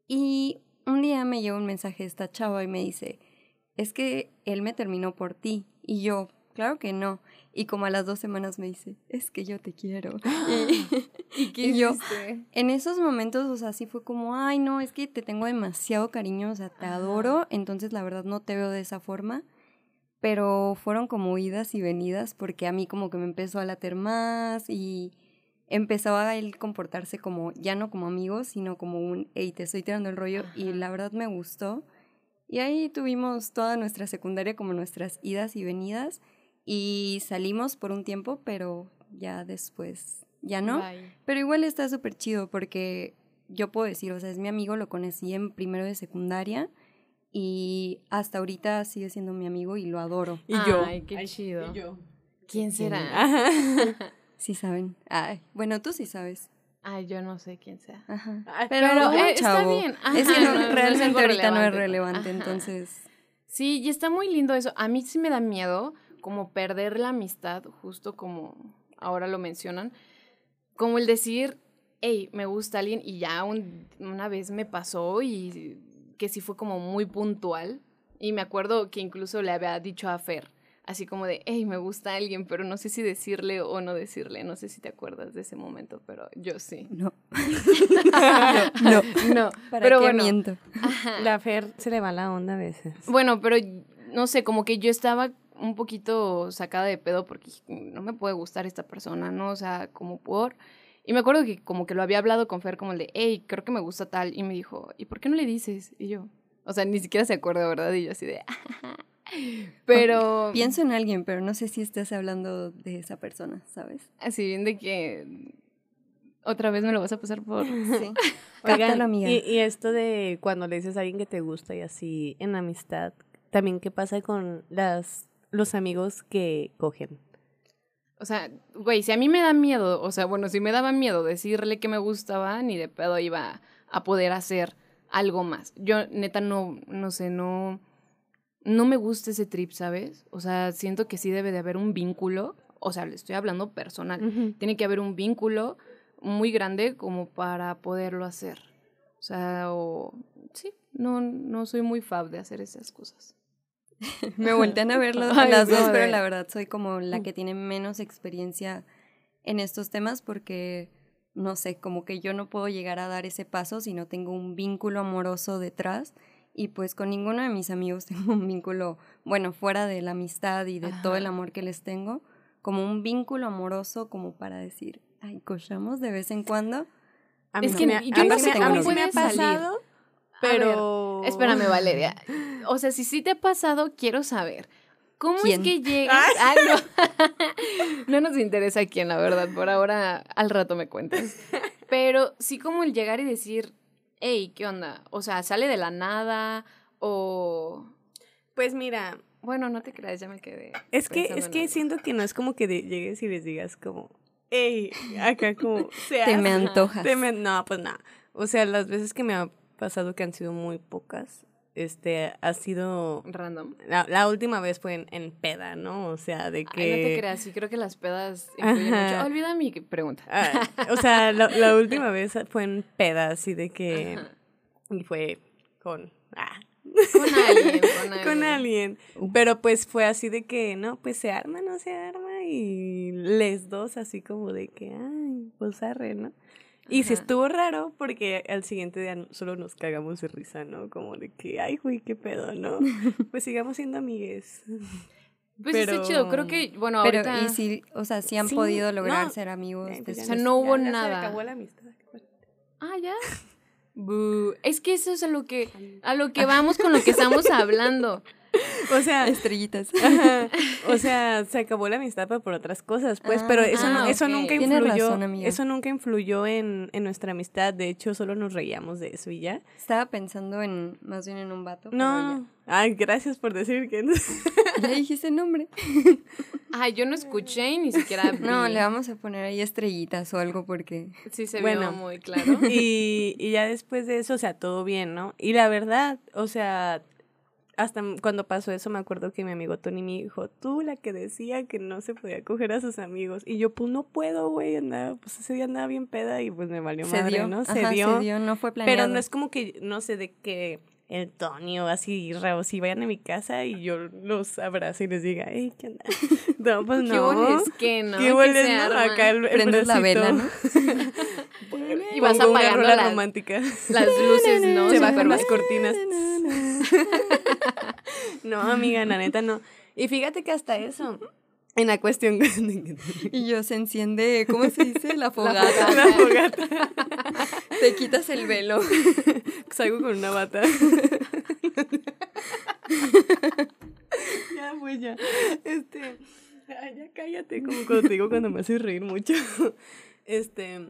Y un día me llegó un mensaje de esta chava y me dice, es que él me terminó por ti. Y yo, claro que no. Y como a las dos semanas me dice, es que yo te quiero. y, ¿Y qué Y yo, en esos momentos, o sea, sí fue como, ay, no, es que te tengo demasiado cariño, o sea, te Ajá. adoro, entonces la verdad no te veo de esa forma. Pero fueron como idas y venidas porque a mí como que me empezó a latir más y empezaba a él comportarse como, ya no como amigo, sino como un, hey, te estoy tirando el rollo y Ajá. la verdad me gustó. Y ahí tuvimos toda nuestra secundaria como nuestras idas y venidas y salimos por un tiempo, pero ya después, ya no. Bye. Pero igual está súper chido porque yo puedo decir, o sea, es mi amigo, lo conocí en primero de secundaria y hasta ahorita sigue siendo mi amigo y lo adoro. Y yo. Ay, qué chido. Y yo. ¿Quién será? Ajá. Sí saben. Ay, bueno, tú sí sabes. Ay, yo no sé quién sea. Ajá. Pero, pero, eh, está bien. Es que Ajá, no- no, no es realmente algo ahorita no es relevante. relevante, Ajá. entonces... Sí, y está muy lindo eso. A mí sí me da miedo como perder la amistad, justo como ahora lo mencionan, como el decir, hey, me gusta alguien y ya un- una vez me pasó y que sí fue como muy puntual. Y me acuerdo que incluso le había dicho a Fer, así como de, hey, me gusta alguien, pero no sé si decirle o no decirle. No sé si te acuerdas de ese momento, pero yo sí. No, no, no. ¿para pero qué bueno. miento? La Fer se le va la onda a veces. Bueno, pero no sé, como que yo estaba un poquito sacada de pedo porque dije, no me puede gustar esta persona, ¿no? O sea, como por... Y me acuerdo que como que lo había hablado con Fer como el de, hey, creo que me gusta tal. Y me dijo, ¿y por qué no le dices? Y yo, o sea, ni siquiera se acuerda, ¿verdad? Y yo así de... pero... Pienso en alguien, pero no sé si estás hablando de esa persona, ¿sabes? Así bien de que... Otra vez me lo vas a pasar por... Sí. Oigan, amiga. y, y esto de cuando le dices a alguien que te gusta y así en amistad, también qué pasa con las los amigos que cogen. O sea, güey, si a mí me da miedo, o sea, bueno, si me daba miedo decirle que me gustaba, ni de pedo iba a poder hacer algo más. Yo, neta, no, no sé, no, no me gusta ese trip, ¿sabes? O sea, siento que sí debe de haber un vínculo, o sea, le estoy hablando personal. Tiene que haber un vínculo muy grande como para poderlo hacer. O sea, o, sí, no, no soy muy fab de hacer esas cosas. Me voltean a ver las, Ay, las dos, pero la verdad soy como la que tiene menos experiencia en estos temas porque, no sé, como que yo no puedo llegar a dar ese paso si no tengo un vínculo amoroso detrás. Y pues con ninguno de mis amigos tengo un vínculo, bueno, fuera de la amistad y de todo el amor que les tengo, como un vínculo amoroso como para decir, ay, cochamos de vez en cuando. A Es no que me yo a mí no sí sé me- a mí ha pasado, pero... Espérame, Valeria. O sea, si sí te ha pasado, quiero saber. ¿Cómo ¿Quién? es que llegas? Ah, no. no nos interesa quién, la verdad. Por ahora, al rato me cuentas. Pero sí como el llegar y decir, hey, ¿qué onda? O sea, ¿sale de la nada? O... Pues mira, Bueno, no te creas, ya me quedé. es que, es que siento que no es como que de- llegues y les digas como, hey, acá como, Te me hace". antojas. Te me- no, pues nada. O sea, las veces que me ha pasado que han sido muy pocas, este, ha sido... Random. La, la última vez fue en, en peda, ¿no? O sea, de que... Ay, no te creas, sí creo que las pedas influyen Ajá. mucho. Olvida mi pregunta. Ah, o sea, la, la última vez fue en peda, así de que... Ajá. Y fue con... ah, Con alguien, con alguien. con alguien. Pero pues fue así de que, no, pues se arma, no se arma. Y les dos así como de que, ay, pues arre, ¿no? Y sí Ajá. estuvo raro porque al siguiente día solo nos cagamos de risa, ¿no? Como de que, ay, güey, qué pedo, ¿no? pues sigamos siendo amigues. Pues está chido, creo que, bueno, Pero, ahorita... y si, o sea, si han Sí, podido lograr no. ser amigos. Eh, pues O sea, se- no hubo ya- ya nada. Se acabó la amistad. Ah, ya. Es que eso es a lo que, a lo que vamos con lo que estamos hablando. O sea, Estrellitas. Ajá. O sea, se acabó la amistad por otras cosas, pues, Ah, pero eso, ah, no, eso nunca influyó, razón, amiga. eso nunca influyó en, en nuestra amistad, de hecho solo nos reíamos de eso y ya. Estaba pensando en, más bien en un vato. No, ay, gracias por decir que no. Ya, dijiste nombre. Ay, yo no escuché y ni siquiera vi. No, le vamos a poner ahí estrellitas o algo porque. Sí se Bueno. vio muy claro. y, y ya después de eso, o sea, todo bien, ¿no? Y la verdad, o sea, hasta cuando pasó eso me acuerdo que mi amigo Tony me dijo, tú la que decía que no se podía coger a sus amigos. Y yo, pues no puedo, güey, andaba, pues ese día andaba bien peda y pues me valió Se madre, dio, ¿no? Ajá, se dio. se dio, no fue planeado. Pero no es como que, no sé, de que el así, o si vayan a mi casa y yo los abrazo y les diga, hey, ¿qué onda? No, pues ¿Qué no. hueles que no? ¿Qué ¿Qué hueles, se no? arma? Acá el, el Prendes la vela, ¿no? Y vas apagando las- romántica. Las luces, ¿no? Se Súper bajan las cortinas. No, amiga, la neta no. Y fíjate que hasta eso, en la cuestión... Y yo se enciende, ¿cómo se dice? La fogata. La fogata. Te quitas el velo. Salgo con una bata. ya, pues ya. Este. ay, ya cállate, como cuando te digo cuando me haces reír mucho. Este.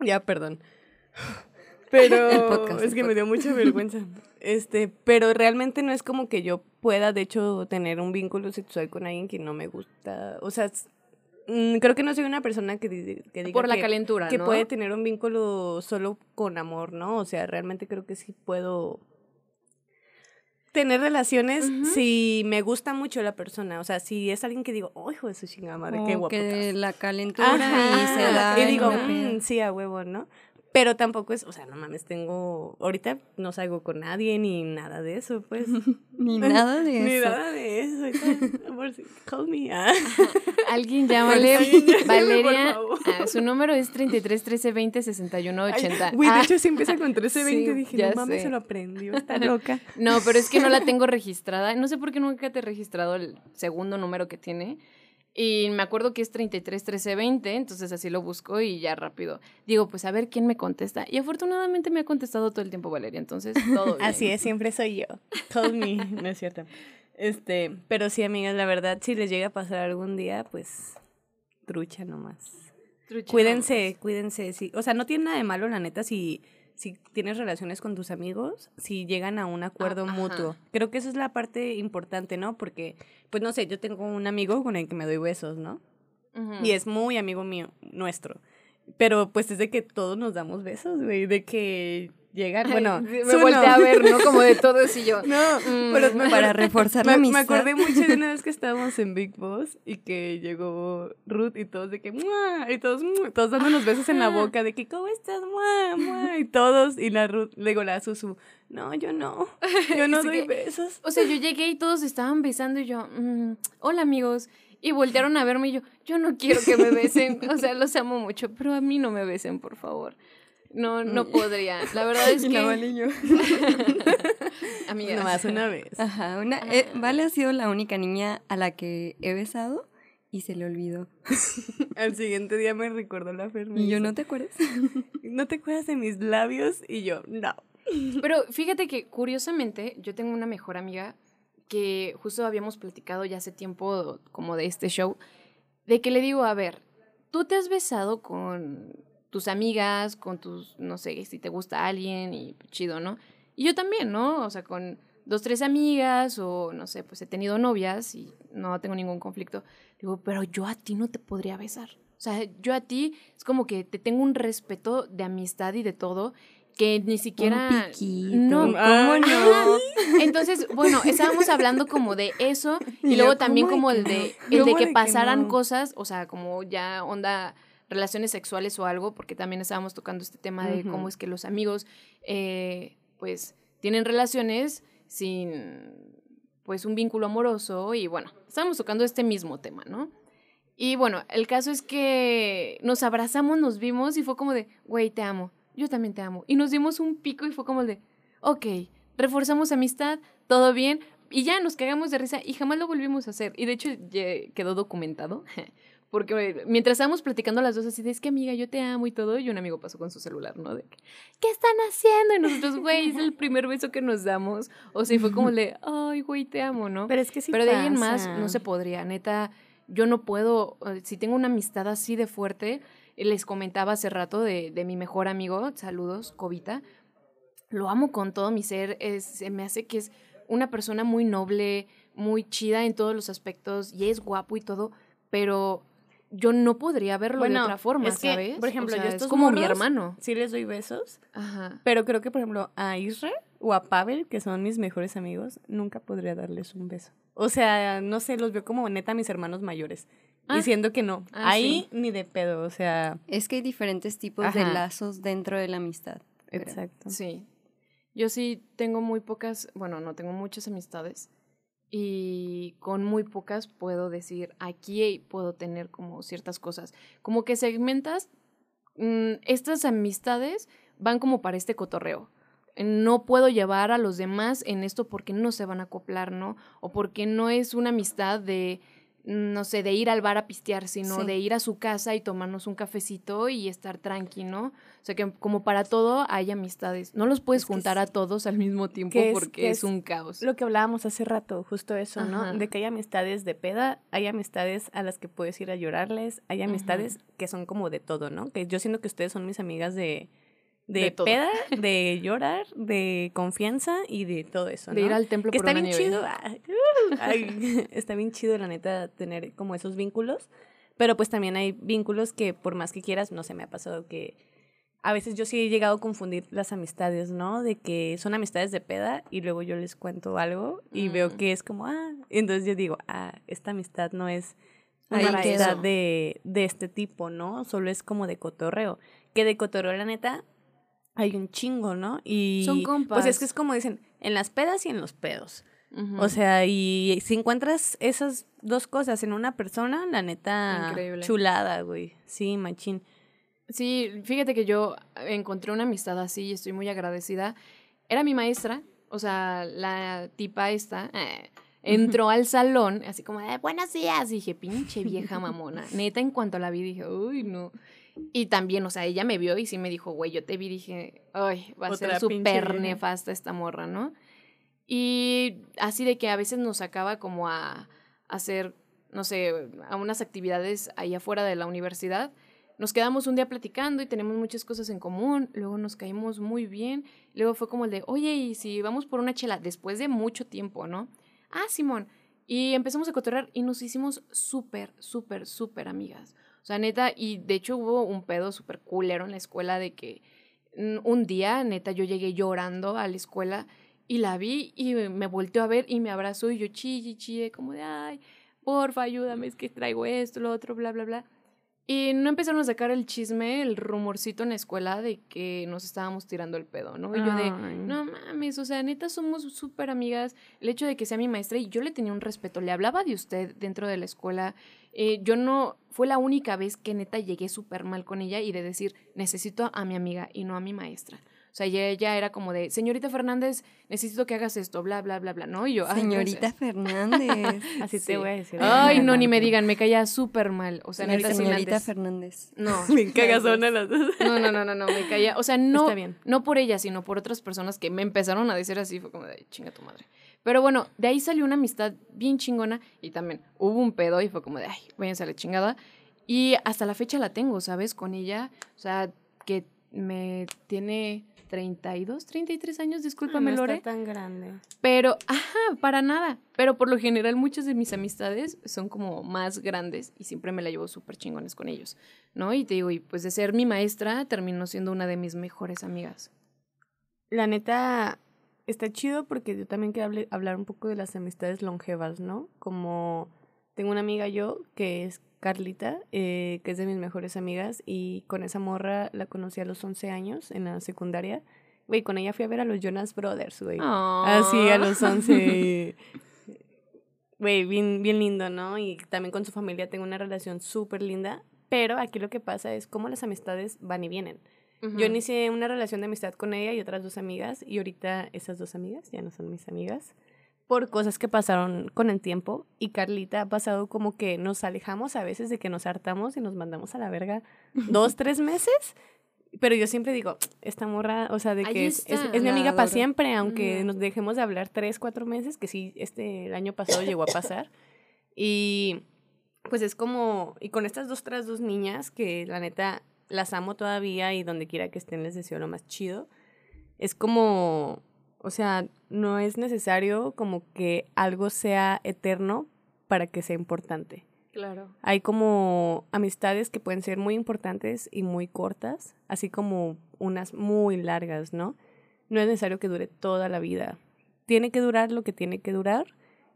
Ya, perdón. Pero podcast, es que me dio mucha vergüenza. Este, pero realmente no es como que yo pueda, de hecho, tener un vínculo sexual con alguien que no me gusta. O sea, mm, creo que no soy una persona que, que diga Por la que- calentura, que ¿no? puede tener un vínculo solo con amor, ¿no? O sea, realmente creo que sí puedo tener relaciones si me gusta mucho la persona. O sea, si es alguien que digo, oh, hijo de su chingada madre, qué O guapo. que estás". la calentura y Ajá, se da. Y en digo, "Mm, sí, a huevo, ¿no? Pero tampoco es, o sea, no mames, tengo, ahorita no salgo con nadie ni nada de eso, pues. Ni nada de Ni eso. nada de eso. ahorita, call me. ah. Alguien llámale. Valeria. ah, su número es 33 13 20 61 Ay, 80. Güey, de Ah, hecho sí empieza con 1320. Sí, dije, ya no mames, sé. se lo aprendió, está loca. No, pero es que no la tengo registrada. No sé por qué nunca te he registrado el segundo número que tiene. Y me acuerdo que es 33 13 20, entonces así lo busco y ya rápido. Digo, pues a ver quién me contesta. Y afortunadamente me ha contestado todo el tiempo Valeria, entonces todo bien. Así es, siempre soy yo. Call me, no es cierto. Este, pero sí, amigas, la verdad, si les llega a pasar algún día, pues, trucha nomás. Trucha, Cuídense, cuídense. Sí. O sea, no tiene nada de malo, la neta, si, si tienes relaciones con tus amigos, si llegan a un acuerdo Ah, ajá. mutuo. Creo que esa es la parte importante, ¿no? Porque, pues no sé, yo tengo un amigo con el que me doy besos, ¿no? Y es muy amigo mío, nuestro. Pero pues es de que todos nos damos besos, güey. De que llegan, bueno, me volteé no. a ver, ¿no? Como de todo eso y yo. No, Mm. pero me Para reforzar me, la me amistad. acordé mucho de una vez que estábamos en Big Boss y que llegó Ruth y todos de que ¡mua! y todos ¡mua! todos dándonos besos en la boca de que ¿cómo estás? ¡mua! ¡mua! y todos y la Ruth le digo la Susu no yo no yo no doy que- besos O sea, yo llegué y todos estaban besando y yo, mm, hola amigos. Y voltearon a verme y yo, yo no quiero que me besen. O sea, los amo mucho, pero a mí no me besen, por favor. No, no podría. La verdad es Y que, Vale y yo. amigas, nomás una vez Ajá, una, eh, Vale ha sido la única niña a la que he besado y se le olvidó. al siguiente día me recordó la Fer me Y yo, ¿no te acuerdas? ¿no te acuerdas de mis labios? y yo no Pero fíjate que curiosamente yo tengo una mejor amiga que justo habíamos platicado ya hace tiempo como de este show, de que le digo, a ver, tú te has besado con tus amigas, con tus, no sé, si te gusta alguien y chido, ¿no? Y yo también, ¿no? O sea, con dos, tres amigas o no sé, pues he tenido novias y no tengo ningún conflicto. Digo, pero yo a ti no te podría besar. O sea, yo a ti es como que te tengo un respeto de amistad y de todo que ni siquiera... Un piquito. No, ¿Cómo no? entonces, bueno, estábamos hablando como de eso y Y luego también ¿cómo como el de, el de ¿Cómo que de que pasaran no? cosas, o sea, como ya onda relaciones sexuales o algo, porque también estábamos tocando este tema de Ujú. cómo es que los amigos, eh, pues, tienen relaciones sin, pues, un vínculo amoroso y bueno, estábamos tocando este mismo tema, ¿no? Y bueno, el caso es que nos abrazamos, nos vimos y fue como de, güey, te amo, yo también te amo. Y nos dimos un pico y fue como el de, ok, reforzamos amistad, todo bien, Y ya nos cagamos de risa y jamás lo volvimos a hacer. Y de hecho quedó documentado. Porque mientras estábamos platicando las dos así de, es que amiga, yo te amo y todo, y un amigo pasó con su celular, ¿no? De, ¿qué están haciendo? Y nosotros, güey, es el primer beso que nos damos. O sea, fue como de, ay, güey, te amo, ¿no? Pero es que sí Pero de ahí en pasa. más no se podría, neta, yo no puedo, si tengo una amistad así de fuerte, les comentaba hace rato de, de mi mejor amigo, saludos, Covita, lo amo con todo mi ser, es, se me hace que es una persona muy noble, muy chida en todos los aspectos y es guapo y todo, pero yo no podría verlo de Bueno, otra forma, es que, ¿sabes? por ejemplo, O yo estos es como mi hermano. Sí les doy besos, Ajá. pero creo que, por ejemplo, a Israel o a Pavel, que son mis mejores amigos, nunca podría darles un beso. O sea, no sé, los veo como neta mis hermanos mayores. Ah. Diciendo que no. Ah, Ahí ni de pedo, o sea. Es que hay diferentes tipos de lazos dentro de la amistad. pero- Exacto. Sí. Yo sí tengo muy pocas, bueno, no tengo muchas amistades y con muy pocas puedo decir, aquí puedo tener como ciertas cosas. Como que segmentas, mm, estas amistades van como para este cotorreo. No puedo llevar a los demás en esto porque no se van a acoplar, ¿no? O porque no es una amistad de, no sé, de ir al bar a pistear, sino Sí. de ir a su casa y tomarnos un cafecito y estar tranqui, ¿no? O sea que como para todo hay amistades. No los puedes Es juntar a todos al mismo tiempo porque que es, es un caos. Lo que hablábamos hace rato, justo eso, ¿no? Ajá. De que hay amistades de peda, hay amistades a las que puedes ir a llorarles, hay amistades que son como de todo, ¿no? Que yo siento que ustedes son mis amigas de, de, peda, de llorar, de confianza y de todo eso, ¿no? De ir al templo que por está una bien nieve. chido, ah, ay, está bien chido la neta tener como esos vínculos, pero pues también hay vínculos que por más que quieras, no sé, me ha pasado que a veces yo sí he llegado a confundir las amistades, ¿no? De que son amistades de peda y luego yo les cuento algo y veo Mm. que es como, ah, entonces yo digo, ah, esta amistad no es una Ahí amistad de, de este tipo, ¿no? Solo es como de cotorreo. Que de cotorreo, la neta, hay un chingo, ¿no? Y Son Pues compas. es que es como dicen, en las pedas y en los pedos. Ujú. O sea, y si encuentras esas dos cosas en una persona, la neta, Increíble. chulada, güey. Sí, machín. Sí, fíjate que yo encontré una amistad así y estoy muy agradecida. Era mi maestra, o sea, la tipa esta, eh, entró al salón, así como, de, buenos días. Y dije, pinche vieja mamona. Neta, en cuanto la vi, dije, uy, no. Y también, o sea, ella me vio y sí me dijo, güey, yo te vi, dije, ay, va a Otra ser súper nefasta esta morra, ¿no? Y así de que a veces nos sacaba como a hacer, no sé, a unas actividades ahí afuera de la universidad. Nos quedamos un día platicando y tenemos muchas cosas en común, luego nos caímos muy bien, luego fue como el de, oye, ¿y si vamos por una chela? Después de mucho tiempo, ¿no? Ah, Simón. Y empezamos a cotorrear y nos hicimos súper, súper, súper amigas. O sea, neta, y de hecho hubo un pedo súper culero en la escuela de que mm, un día, neta, yo llegué llorando a la escuela y la vi y me volteó a ver y me abrazó y yo chille, chille, como de, ay, porfa, ayúdame, es que traigo esto, lo otro, bla, bla, bla. Y no empezaron a sacar el chisme, el rumorcito en la escuela de que nos estábamos tirando el pedo, ¿no? Y yo de, no mames, o sea, neta somos súper amigas. El hecho de que sea mi maestra y yo le tenía un respeto, le hablaba de usted dentro de la escuela. Eh, yo no, fue la única vez que neta llegué súper mal con ella y de decir, necesito a mi amiga y no a mi maestra. O sea, ella, ella era como de, señorita Fernández, necesito que hagas esto, bla, bla, bla, bla, ¿no? Y yo, "Ay, Señorita gracias". Fernández. Así Sí. te voy a decir. Ay, no, ni me digan, me caía súper mal. O sea, neta, Señorita antes- Fernández. No. Bien cagazona las dos. No, no, no, no, no, me caía. O sea, no, Está bien. no por ella, sino por otras personas que me empezaron a decir así. Fue como de, "Ay, chinga tu madre. Pero bueno, de ahí salió una amistad bien chingona y también hubo un pedo y fue como de, ay, váyanse a la chingada. Y hasta la fecha la tengo, ¿sabes? Con ella, o sea, que me tiene 32, 33 años, discúlpame, no Lore. está tan grande. Pero, ajá, para nada. Pero por lo general muchas de mis amistades son como más grandes y siempre me la llevo súper chingones con ellos, ¿no? Y te digo, y pues de ser mi maestra terminó siendo una de mis mejores amigas. La neta está chido porque yo también quiero hablar un poco de las amistades longevas, ¿no? Como tengo una amiga yo que es Carlita, eh, que es de mis mejores amigas y con esa morra la conocí a los 11 años en la secundaria. Güey, con ella fui a ver a los Jonas Brothers, güey. Así a los 11. Güey, bien, bien lindo, ¿no? Y también con su familia tengo una relación súper linda. Pero aquí lo que pasa es cómo las amistades van y vienen. Yo inicié una relación de amistad con ella y otras dos amigas. Y ahorita esas dos amigas ya no son mis amigas. Por cosas que pasaron con el tiempo y Carlita ha pasado como que nos alejamos a veces de que nos hartamos y nos mandamos a la verga dos, tres meses. Pero yo siempre digo, esta morra, o sea, de que es, es- está. es mi amiga para siempre, aunque nos dejemos de hablar tres, cuatro meses, que sí, este, el año pasado llegó a pasar. Y pues es como, y con estas dos, otras dos niñas, que la neta las amo todavía y donde quiera que estén les deseo lo más chido, es como, o sea, no es necesario como que algo sea eterno para que sea importante. Claro. Hay como amistades que pueden ser muy importantes y muy cortas, así como unas muy largas, ¿no? No es necesario que dure toda la vida. Tiene que durar lo que tiene que durar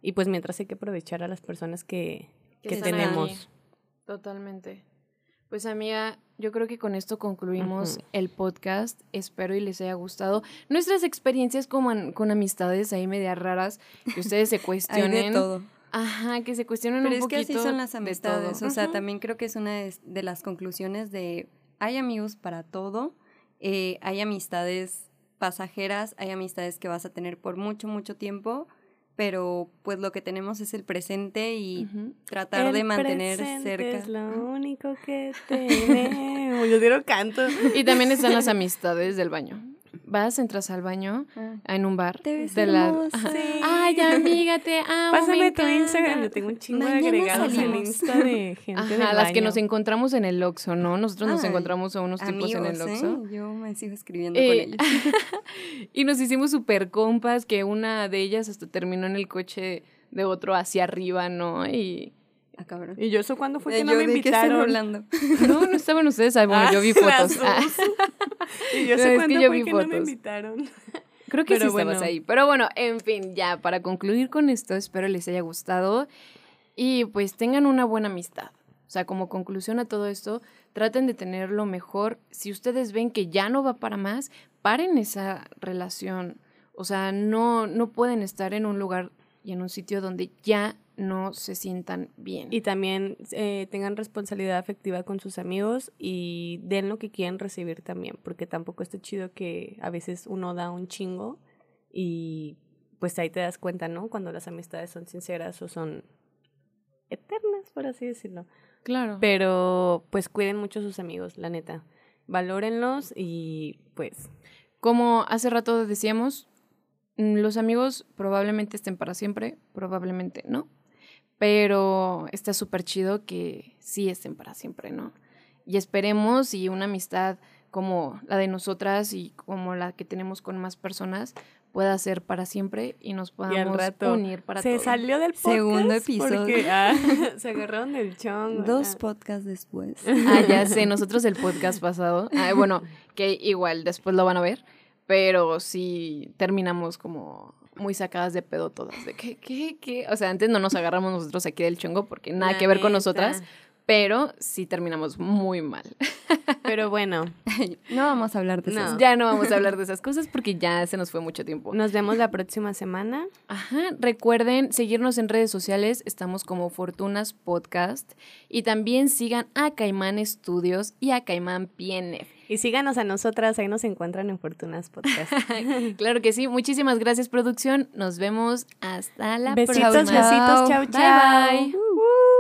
y pues mientras hay que aprovechar a las personas que, que tenemos. ahí. Totalmente. Pues amiga, yo creo que con esto concluimos el podcast. Espero y les haya gustado nuestras experiencias con, con amistades ahí medias raras, que ustedes se Hay cuestionen. de todo. Ajá, que se cuestionen Pero un es que poquito. así son las de amistades. O sea, también creo que es una de, de las conclusiones de hay amigos para todo. eh, hay amistades pasajeras, hay amistades que vas a tener por mucho, mucho tiempo. Pero pues lo que tenemos es el presente y tratar de mantener cerca. Es lo único que tenemos. Yo dieron canto. Y también están las amistades del baño. Vas, entras al baño Ah, en un bar. Te ves de hermosa. Sí. Ay, amiga, te amo. Pásame me tu Instagram. Yo tengo un chingo Mañana de agregados en salimos. Insta de gente Ajá, del las que baño. nos encontramos en el Oxxo, ¿no? Nosotros nos encontramos a unos tipos en el Oxxo. ¿eh? Yo me sigo escribiendo Eh, con ellos. Y nos hicimos super compas, que una de ellas hasta terminó en el coche de otro hacia arriba, ¿no? Y Ah, cabrón. ¿Y yo eso cuándo fue Eh, que no me ¿de qué están invitaron? hablando? no, no estaban ustedes. Ay, bueno, Ah, yo vi las fotos. Ah. Y yo No, sé que cuándo yo fue vi que no me fotos. invitaron. creo que pero sí estabas bueno. ahí. Pero bueno, en fin, ya, para concluir con esto, espero les haya gustado y pues tengan una buena amistad. O sea, como conclusión a todo esto, traten de tenerlo mejor. Si ustedes ven que ya no va para más, paren esa relación. O sea, no, no pueden estar en un lugar y en un sitio donde ya no se sientan bien. Y también eh, tengan responsabilidad afectiva con sus amigos y den lo que quieren recibir también, porque tampoco está chido que a veces uno da un chingo y pues ahí te das cuenta, ¿no? Cuando las amistades son sinceras o son eternas, por así decirlo. claro. Pero pues cuiden mucho a sus amigos, la neta. Valórenlos y pues Como hace rato decíamos, mm, los amigos probablemente estén para siempre, probablemente no. Pero está súper chido que sí estén para siempre, ¿no? Y esperemos y una amistad como la de nosotras y como la que tenemos con más personas pueda ser para siempre y nos y al podamos rato unir para se todo. salió del podcast Segundo episodio. porque ah, se agarraron del chongo. Dos ah. podcasts después. Ah, ya sé, nosotros el podcast pasado. Ah, bueno, que igual después lo van a ver, pero sí terminamos como muy sacadas de pedo todas. De que, ¿qué, qué? O sea, antes no nos agarramos nosotros aquí del chongo porque nada La que ver con neta. nosotras, pero sí terminamos muy mal. Pero bueno, No vamos a hablar de No. eso. Ya no vamos a hablar de esas cosas porque ya se nos fue mucho tiempo. nos vemos la próxima semana. Ajá, recuerden seguirnos en redes sociales, estamos como Fortunas Podcast y también sigan a Caimán Studios y a Caimán PNF. Y síganos a nosotras, ahí nos encuentran en Fortunas Podcast. Claro que sí. Muchísimas gracias, producción. Nos vemos hasta la Besitos, próxima. besitos, chau, Bye, chau. bye.